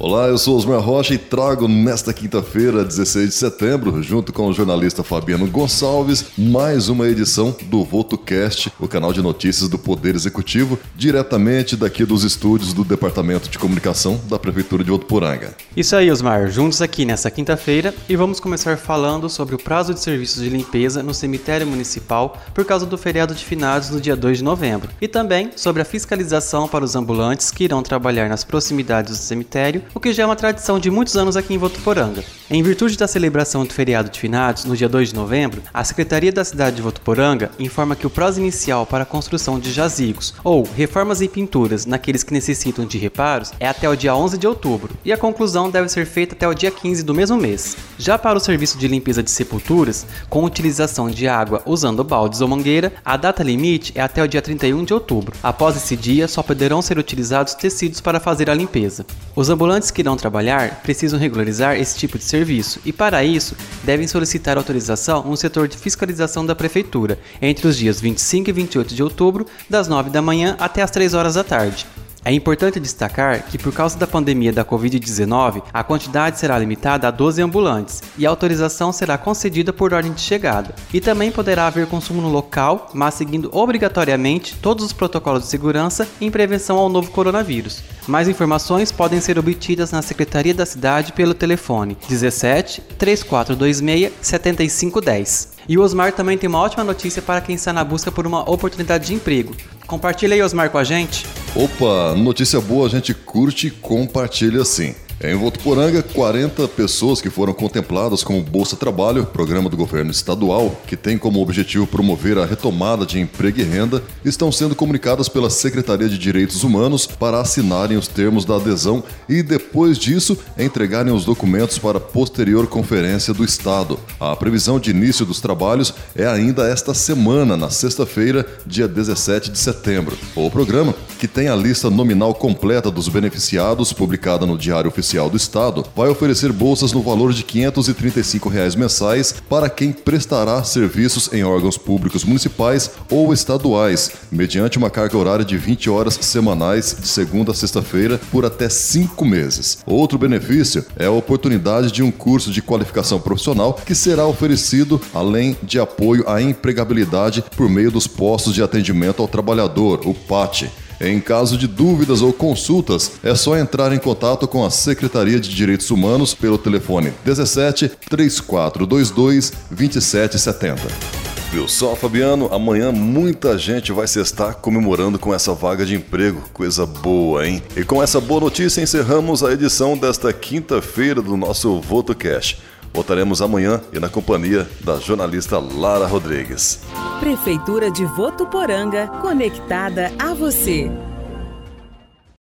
Olá, eu sou Osmar Rocha e trago nesta quinta-feira, 16 de setembro, junto com o jornalista Fabiano Gonçalves, mais uma edição do VotoCast, o canal de notícias do Poder Executivo, diretamente daqui dos estúdios do Departamento de Comunicação da Prefeitura de Votuporanga. Isso aí, Osmar, juntos aqui nessa quinta-feira e vamos começar falando sobre o prazo de serviços de limpeza no cemitério municipal por causa do feriado de finados no dia 2 de novembro, e também sobre a fiscalização para os ambulantes que irão trabalhar nas proximidades do cemitério o que já é uma tradição de muitos anos aqui em Votuporanga. Em virtude da celebração do feriado de finados, no dia 2 de novembro, a Secretaria da cidade de Votuporanga informa que o prazo inicial para a construção de jazigos ou reformas e pinturas naqueles que necessitam de reparos é até o dia 11 de outubro, e a conclusão deve ser feita até o dia 15 do mesmo mês. Já para o serviço de limpeza de sepulturas, com utilização de água usando baldes ou mangueira, a data limite é até o dia 31 de outubro. Após esse dia, só poderão ser utilizados tecidos para fazer a limpeza. Os ambulantes que irão trabalhar precisam regularizar esse tipo de serviço e, para isso, devem solicitar autorização no setor de fiscalização da Prefeitura entre os dias 25 e 28 de outubro, das 9 da manhã até as 3 horas da tarde. É importante destacar que, por causa da pandemia da Covid-19, a quantidade será limitada a 12 ambulantes e a autorização será concedida por ordem de chegada. E também poderá haver consumo no local, mas seguindo obrigatoriamente todos os protocolos de segurança em prevenção ao novo coronavírus. Mais informações podem ser obtidas na Secretaria da Cidade pelo telefone 17 3426 7510. E o Osmar também tem uma ótima notícia para quem está na busca por uma oportunidade de emprego. Compartilha aí, Osmar, com a gente. Opa, notícia boa, a gente curte e compartilha sim. Em Votuporanga, 40 pessoas que foram contempladas como Bolsa Trabalho, programa do governo estadual, que tem como objetivo promover a retomada de emprego e renda, estão sendo comunicadas pela Secretaria de Direitos Humanos para assinarem os termos da adesão e, depois disso, entregarem os documentos para posterior conferência do Estado. A previsão de início dos trabalhos é ainda esta semana, na sexta-feira, dia 17 de setembro. O programa, que tem a lista nominal completa dos beneficiados publicada no Diário Oficial Oficial do Estado vai oferecer bolsas no valor de 535 reais mensais para quem prestará serviços em órgãos públicos municipais ou estaduais, mediante uma carga horária de 20 horas semanais de segunda a sexta-feira por até cinco meses. Outro benefício é a oportunidade de um curso de qualificação profissional que será oferecido além de apoio à empregabilidade por meio dos postos de atendimento ao trabalhador, o PAT. Em caso de dúvidas ou consultas, é só entrar em contato com a Secretaria de Direitos Humanos pelo telefone 17 3422 2770. Viu só, Fabiano? Amanhã muita gente vai se estar comemorando com essa vaga de emprego. Coisa boa, hein? E com essa boa notícia encerramos a edição desta quinta-feira do nosso VotoCast. Voltaremos amanhã e na companhia da jornalista Lara Rodrigues. Prefeitura de Votuporanga, conectada a você.